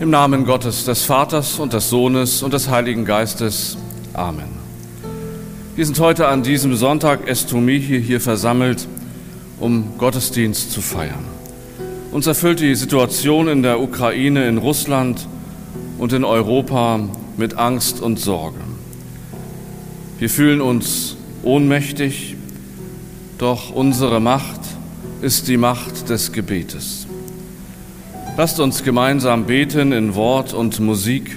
Im Namen Gottes, des Vaters und des Sohnes und des Heiligen Geistes. Amen. Wir sind heute an diesem Sonntag Estomichi hier versammelt, um Gottesdienst zu feiern. Uns erfüllt die Situation in der Ukraine, in Russland und in Europa mit Angst und Sorge. Wir fühlen uns ohnmächtig, doch unsere Macht ist die Macht des Gebetes. Lasst uns gemeinsam beten in Wort und Musik.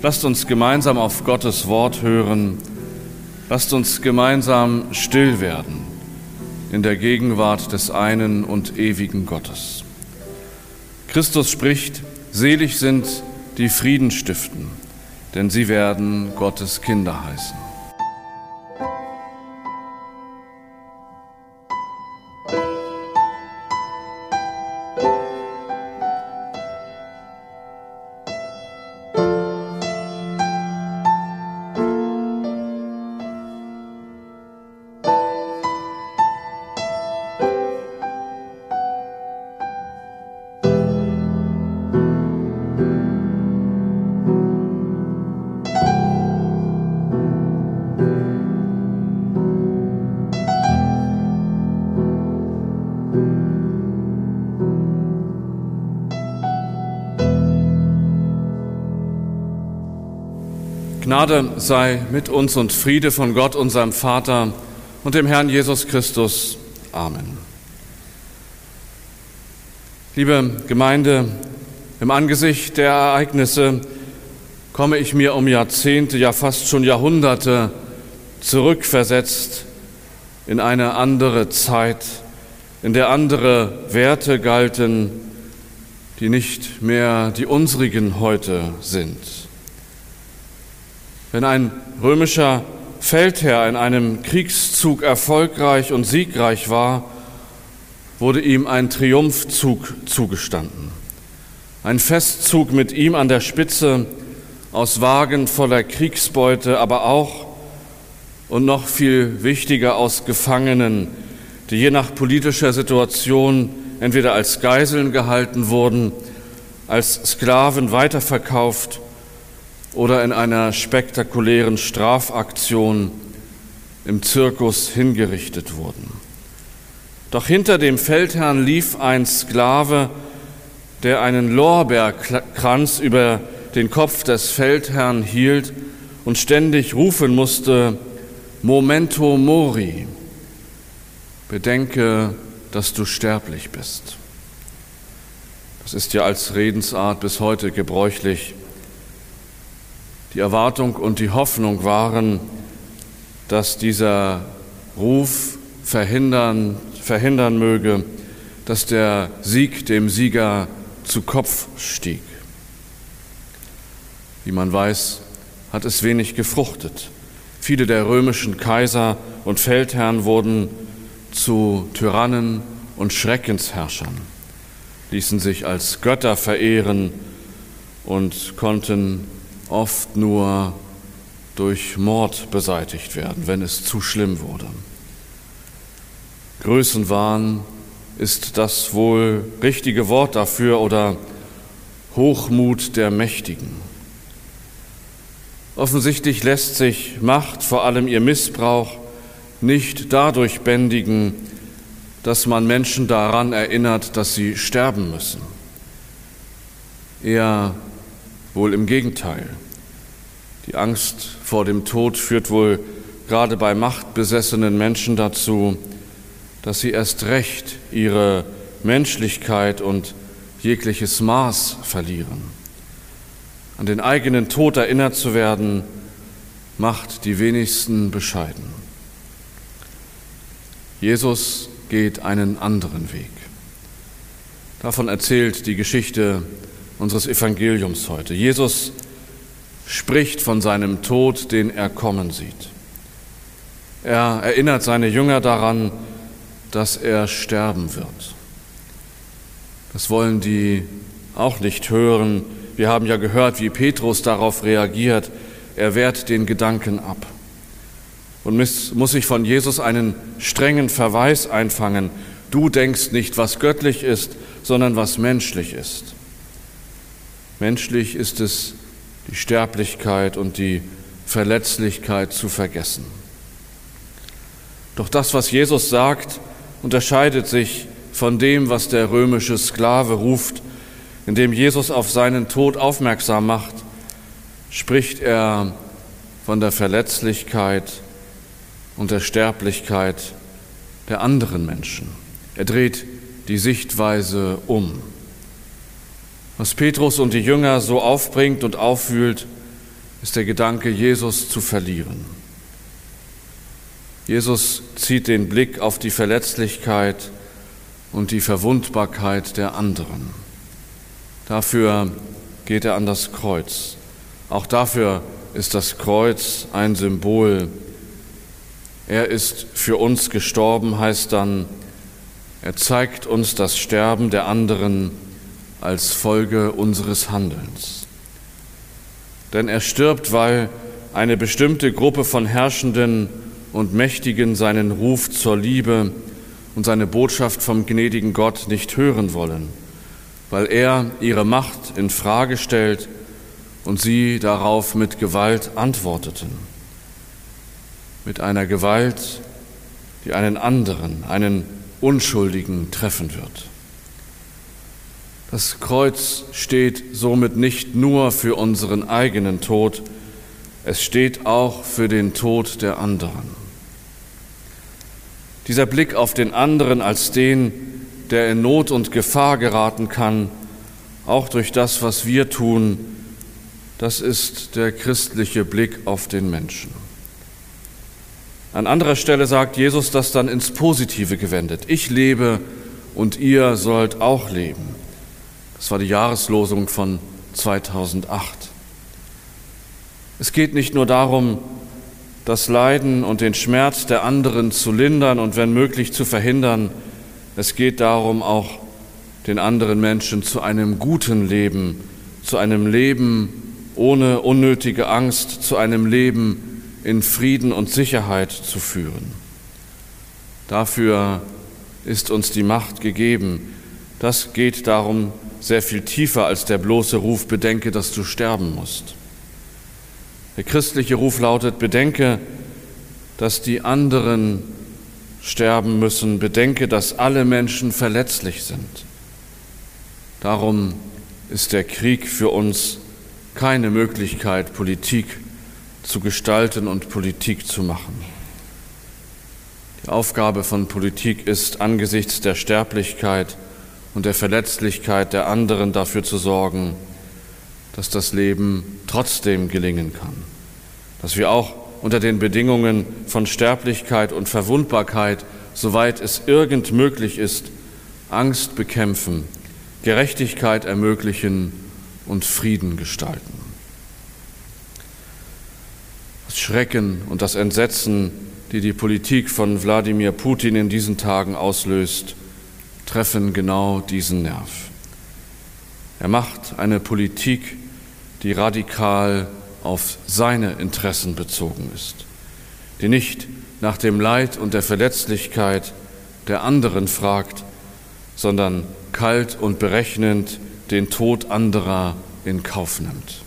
Lasst uns gemeinsam auf Gottes Wort hören. Lasst uns gemeinsam still werden in der Gegenwart des einen und ewigen Gottes. Christus spricht, selig sind die Frieden stiften, denn sie werden Gottes Kinder heißen. Gnade sei mit uns und Friede von Gott, unserem Vater und dem Herrn Jesus Christus. Amen. Liebe Gemeinde, im Angesicht der Ereignisse komme ich mir um Jahrzehnte, ja fast schon Jahrhunderte zurückversetzt in eine andere Zeit, in der andere Werte galten, die nicht mehr die unsrigen heute sind. Wenn ein römischer Feldherr in einem Kriegszug erfolgreich und siegreich war, wurde ihm ein Triumphzug zugestanden. Ein Festzug mit ihm an der Spitze aus Wagen voller Kriegsbeute, aber auch und noch viel wichtiger aus Gefangenen, die je nach politischer Situation entweder als Geiseln gehalten wurden, als Sklaven weiterverkauft oder in einer spektakulären Strafaktion im Zirkus hingerichtet wurden. Doch hinter dem Feldherrn lief ein Sklave, der einen Lorbeerkranz über den Kopf des Feldherrn hielt und ständig rufen musste, Momento mori, bedenke, dass du sterblich bist. Das ist ja als Redensart bis heute gebräuchlich die Erwartung und die Hoffnung waren, dass dieser Ruf verhindern, verhindern möge, dass der Sieg dem Sieger zu Kopf stieg. Wie man weiß, hat es wenig gefruchtet. Viele der römischen Kaiser und Feldherren wurden zu Tyrannen und Schreckensherrschern, ließen sich als Götter verehren und konnten oft nur durch Mord beseitigt werden, wenn es zu schlimm wurde. Größenwahn ist das wohl richtige Wort dafür oder Hochmut der Mächtigen. Offensichtlich lässt sich Macht, vor allem ihr Missbrauch, nicht dadurch bändigen, dass man Menschen daran erinnert, dass sie sterben müssen. Eher wohl im Gegenteil. Die Angst vor dem Tod führt wohl gerade bei machtbesessenen Menschen dazu, dass sie erst recht ihre Menschlichkeit und jegliches Maß verlieren. An den eigenen Tod erinnert zu werden, macht die wenigsten bescheiden. Jesus geht einen anderen Weg. Davon erzählt die Geschichte unseres Evangeliums heute. Jesus spricht von seinem Tod, den er kommen sieht. Er erinnert seine Jünger daran, dass er sterben wird. Das wollen die auch nicht hören. Wir haben ja gehört, wie Petrus darauf reagiert. Er wehrt den Gedanken ab und muss sich von Jesus einen strengen Verweis einfangen. Du denkst nicht, was göttlich ist, sondern was menschlich ist. Menschlich ist es, die Sterblichkeit und die Verletzlichkeit zu vergessen. Doch das, was Jesus sagt, unterscheidet sich von dem, was der römische Sklave ruft, indem Jesus auf seinen Tod aufmerksam macht, spricht er von der Verletzlichkeit und der Sterblichkeit der anderen Menschen. Er dreht die Sichtweise um. Was Petrus und die Jünger so aufbringt und aufwühlt, ist der Gedanke, Jesus zu verlieren. Jesus zieht den Blick auf die Verletzlichkeit und die Verwundbarkeit der anderen. Dafür geht er an das Kreuz. Auch dafür ist das Kreuz ein Symbol. Er ist für uns gestorben, heißt dann, er zeigt uns das Sterben der anderen als Folge unseres Handelns. Denn er stirbt, weil eine bestimmte Gruppe von Herrschenden und Mächtigen seinen Ruf zur Liebe und seine Botschaft vom gnädigen Gott nicht hören wollen, weil er ihre Macht in Frage stellt und sie darauf mit Gewalt antworteten. Mit einer Gewalt, die einen anderen, einen Unschuldigen treffen wird. Das Kreuz steht somit nicht nur für unseren eigenen Tod, es steht auch für den Tod der anderen. Dieser Blick auf den anderen als den, der in Not und Gefahr geraten kann, auch durch das, was wir tun, das ist der christliche Blick auf den Menschen. An anderer Stelle sagt Jesus das dann ins Positive gewendet. Ich lebe und ihr sollt auch leben. Das war die Jahreslosung von 2008. Es geht nicht nur darum, das Leiden und den Schmerz der anderen zu lindern und wenn möglich zu verhindern. Es geht darum, auch den anderen Menschen zu einem guten Leben, zu einem Leben ohne unnötige Angst, zu einem Leben in Frieden und Sicherheit zu führen. Dafür ist uns die Macht gegeben. Das geht darum sehr viel tiefer als der bloße Ruf, bedenke, dass du sterben musst. Der christliche Ruf lautet, bedenke, dass die anderen sterben müssen, bedenke, dass alle Menschen verletzlich sind. Darum ist der Krieg für uns keine Möglichkeit, Politik zu gestalten und Politik zu machen. Die Aufgabe von Politik ist, angesichts der Sterblichkeit und der Verletzlichkeit der anderen dafür zu sorgen, dass das Leben trotzdem gelingen kann, dass wir auch unter den Bedingungen von Sterblichkeit und Verwundbarkeit, soweit es irgend möglich ist, Angst bekämpfen, Gerechtigkeit ermöglichen und Frieden gestalten. Das Schrecken und das Entsetzen, die die Politik von Wladimir Putin in diesen Tagen auslöst, treffen genau diesen Nerv. Er macht eine Politik, die radikal auf seine Interessen bezogen ist, die nicht nach dem Leid und der Verletzlichkeit der anderen fragt, sondern kalt und berechnend den Tod anderer in Kauf nimmt.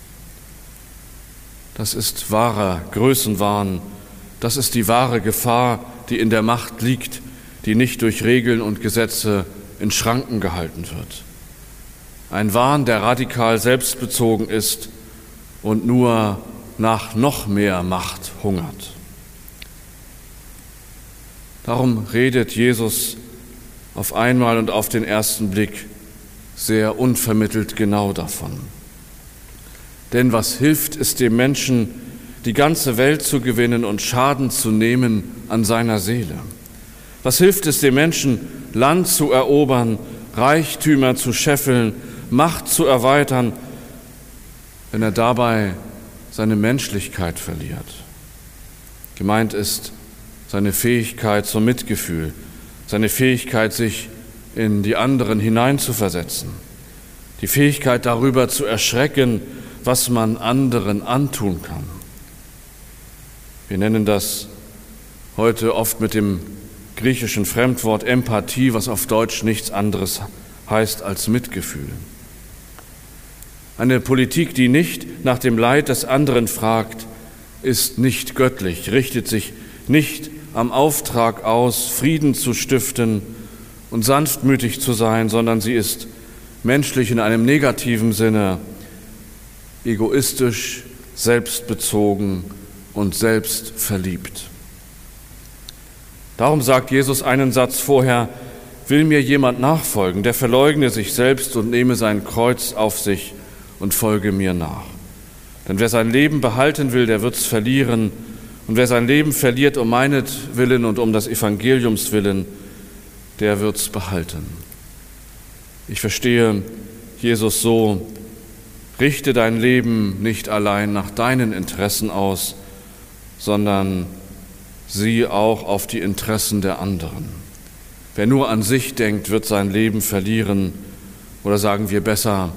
Das ist wahrer Größenwahn, das ist die wahre Gefahr, die in der Macht liegt, die nicht durch Regeln und Gesetze in Schranken gehalten wird. Ein Wahn, der radikal selbstbezogen ist und nur nach noch mehr Macht hungert. Darum redet Jesus auf einmal und auf den ersten Blick sehr unvermittelt genau davon. Denn was hilft es dem Menschen, die ganze Welt zu gewinnen und Schaden zu nehmen an seiner Seele? Was hilft es dem Menschen, Land zu erobern, Reichtümer zu scheffeln, Macht zu erweitern, wenn er dabei seine Menschlichkeit verliert? Gemeint ist seine Fähigkeit zum Mitgefühl, seine Fähigkeit, sich in die anderen hineinzuversetzen, die Fähigkeit darüber zu erschrecken, was man anderen antun kann. Wir nennen das heute oft mit dem griechischen Fremdwort Empathie, was auf Deutsch nichts anderes heißt als Mitgefühl. Eine Politik, die nicht nach dem Leid des anderen fragt, ist nicht göttlich, richtet sich nicht am Auftrag aus, Frieden zu stiften und sanftmütig zu sein, sondern sie ist menschlich in einem negativen Sinne, egoistisch, selbstbezogen und selbstverliebt. Darum sagt Jesus einen Satz vorher, will mir jemand nachfolgen, der verleugne sich selbst und nehme sein Kreuz auf sich und folge mir nach. Denn wer sein Leben behalten will, der wird es verlieren. Und wer sein Leben verliert um meinetwillen und um das Evangeliums willen, der wird es behalten. Ich verstehe Jesus so, richte dein Leben nicht allein nach deinen Interessen aus, sondern sieh auch auf die Interessen der anderen. Wer nur an sich denkt, wird sein Leben verlieren oder sagen wir besser,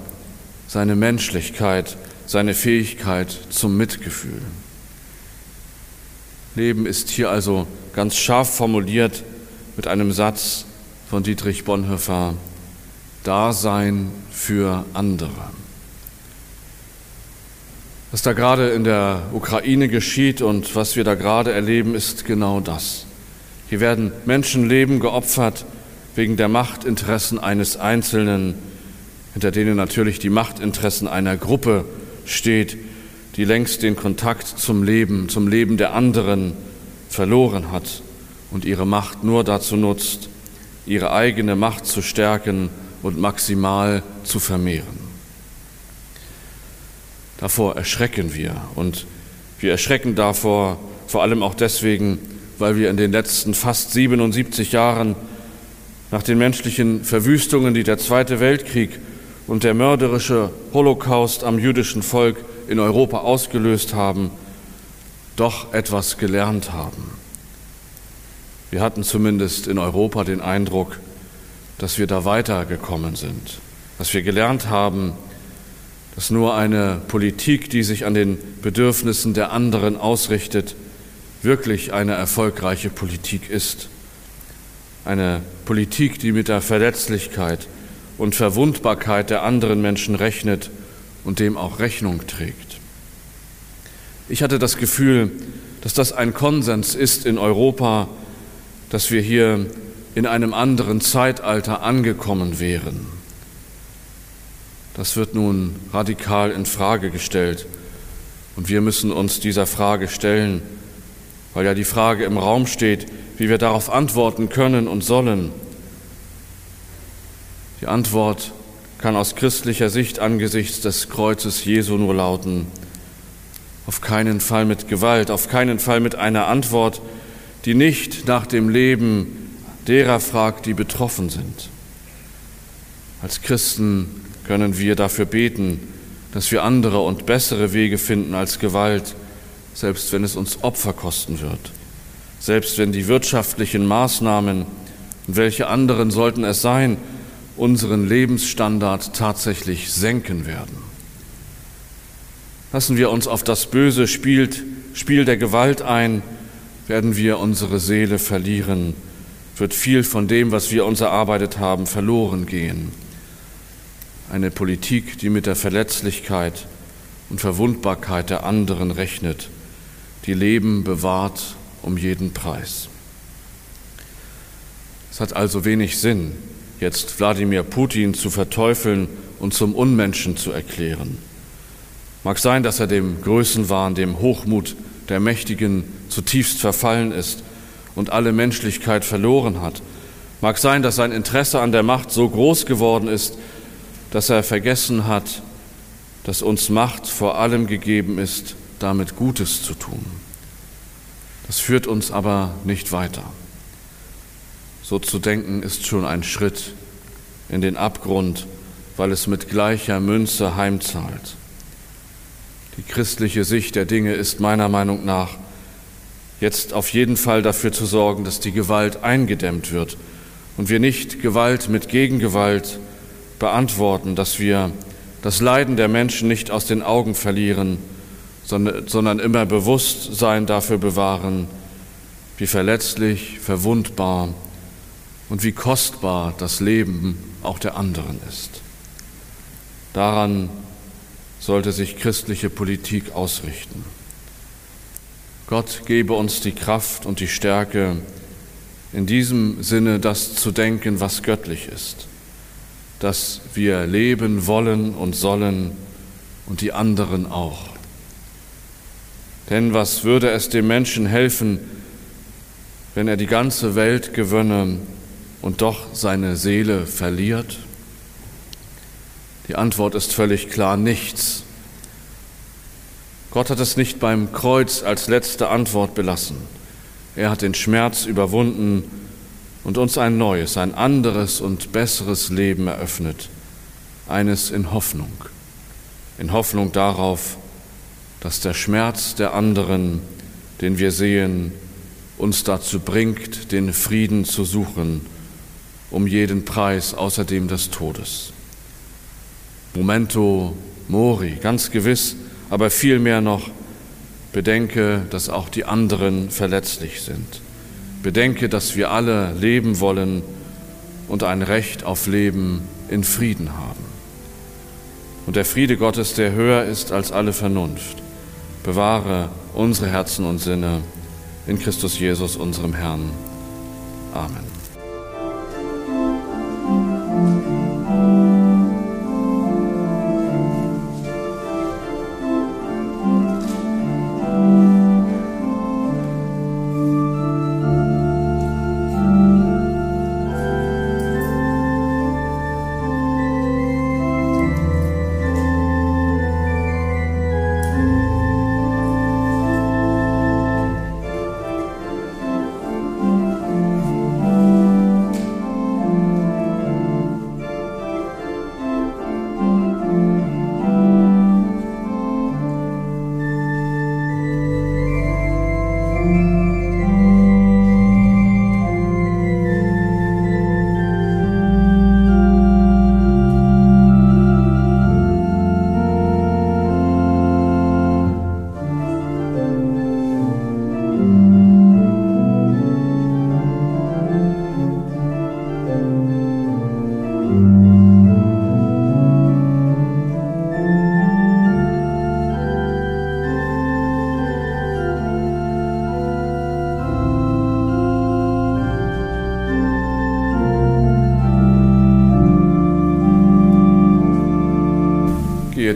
seine Menschlichkeit, seine Fähigkeit zum Mitgefühl. Leben ist hier also ganz scharf formuliert mit einem Satz von Dietrich Bonhoeffer, Dasein für andere. Was da gerade in der Ukraine geschieht und was wir da gerade erleben, ist genau das. Hier werden Menschenleben geopfert wegen der Machtinteressen eines Einzelnen, hinter denen natürlich die Machtinteressen einer Gruppe steht, die längst den Kontakt zum Leben, zum Leben der anderen verloren hat und ihre Macht nur dazu nutzt, ihre eigene Macht zu stärken und maximal zu vermehren. Davor erschrecken wir und wir erschrecken davor vor allem auch deswegen, weil wir in den letzten fast 77 Jahren nach den menschlichen Verwüstungen, die der Zweite Weltkrieg und der mörderische Holocaust am jüdischen Volk in Europa ausgelöst haben, doch etwas gelernt haben. Wir hatten zumindest in Europa den Eindruck, dass wir da weitergekommen sind, dass wir gelernt haben, dass nur eine Politik, die sich an den Bedürfnissen der anderen ausrichtet, wirklich eine erfolgreiche Politik ist. Eine Politik, die mit der Verletzlichkeit und Verwundbarkeit der anderen Menschen rechnet und dem auch Rechnung trägt. Ich hatte das Gefühl, dass das ein Konsens ist in Europa, dass wir hier in einem anderen Zeitalter angekommen wären. Das wird nun radikal in Frage gestellt. Und wir müssen uns dieser Frage stellen, weil ja die Frage im Raum steht, wie wir darauf antworten können und sollen. Die Antwort kann aus christlicher Sicht angesichts des Kreuzes Jesu nur lauten, auf keinen Fall mit Gewalt, auf keinen Fall mit einer Antwort, die nicht nach dem Leben derer fragt, die betroffen sind. Als Christen können wir dafür beten, dass wir andere und bessere Wege finden als Gewalt, selbst wenn es uns Opfer kosten wird, selbst wenn die wirtschaftlichen Maßnahmen, welche anderen sollten es sein, unseren Lebensstandard tatsächlich senken werden. Lassen wir uns auf das böse Spiel, Spiel der Gewalt ein, werden wir unsere Seele verlieren, wird viel von dem, was wir uns erarbeitet haben, verloren gehen. Eine Politik, die mit der Verletzlichkeit und Verwundbarkeit der anderen rechnet, die Leben bewahrt um jeden Preis. Es hat also wenig Sinn, jetzt Wladimir Putin zu verteufeln und zum Unmenschen zu erklären. Mag sein, dass er dem Größenwahn, dem Hochmut der Mächtigen zutiefst verfallen ist und alle Menschlichkeit verloren hat. Mag sein, dass sein Interesse an der Macht so groß geworden ist, dass er vergessen hat, dass uns Macht vor allem gegeben ist, damit Gutes zu tun. Das führt uns aber nicht weiter. So zu denken ist schon ein Schritt in den Abgrund, weil es mit gleicher Münze heimzahlt. Die christliche Sicht der Dinge ist meiner Meinung nach jetzt auf jeden Fall dafür zu sorgen, dass die Gewalt eingedämmt wird und wir nicht Gewalt mit Gegengewalt beantworten, dass wir das Leiden der Menschen nicht aus den Augen verlieren, sondern immer Bewusstsein dafür bewahren, wie verletzlich, verwundbar und wie kostbar das Leben auch der anderen ist. Daran sollte sich christliche Politik ausrichten. Gott gebe uns die Kraft und die Stärke, in diesem Sinne das zu denken, was göttlich ist, dass wir leben wollen und sollen und die anderen auch. Denn was würde es dem Menschen helfen, wenn er die ganze Welt gewönne und doch seine Seele verliert? Die Antwort ist völlig klar, nichts. Gott hat es nicht beim Kreuz als letzte Antwort belassen. Er hat den Schmerz überwunden und uns ein neues, ein anderes und besseres Leben eröffnet. Eines in Hoffnung. In Hoffnung darauf, dass der Schmerz der anderen, den wir sehen, uns dazu bringt, den Frieden zu suchen, um jeden Preis außerdem des Todes. Momento mori, ganz gewiss, aber vielmehr noch, bedenke, dass auch die anderen verletzlich sind. Bedenke, dass wir alle leben wollen und ein Recht auf Leben in Frieden haben. Und der Friede Gottes, der höher ist als alle Vernunft, bewahre unsere Herzen und Sinne in Christus Jesus, unserem Herrn. Amen.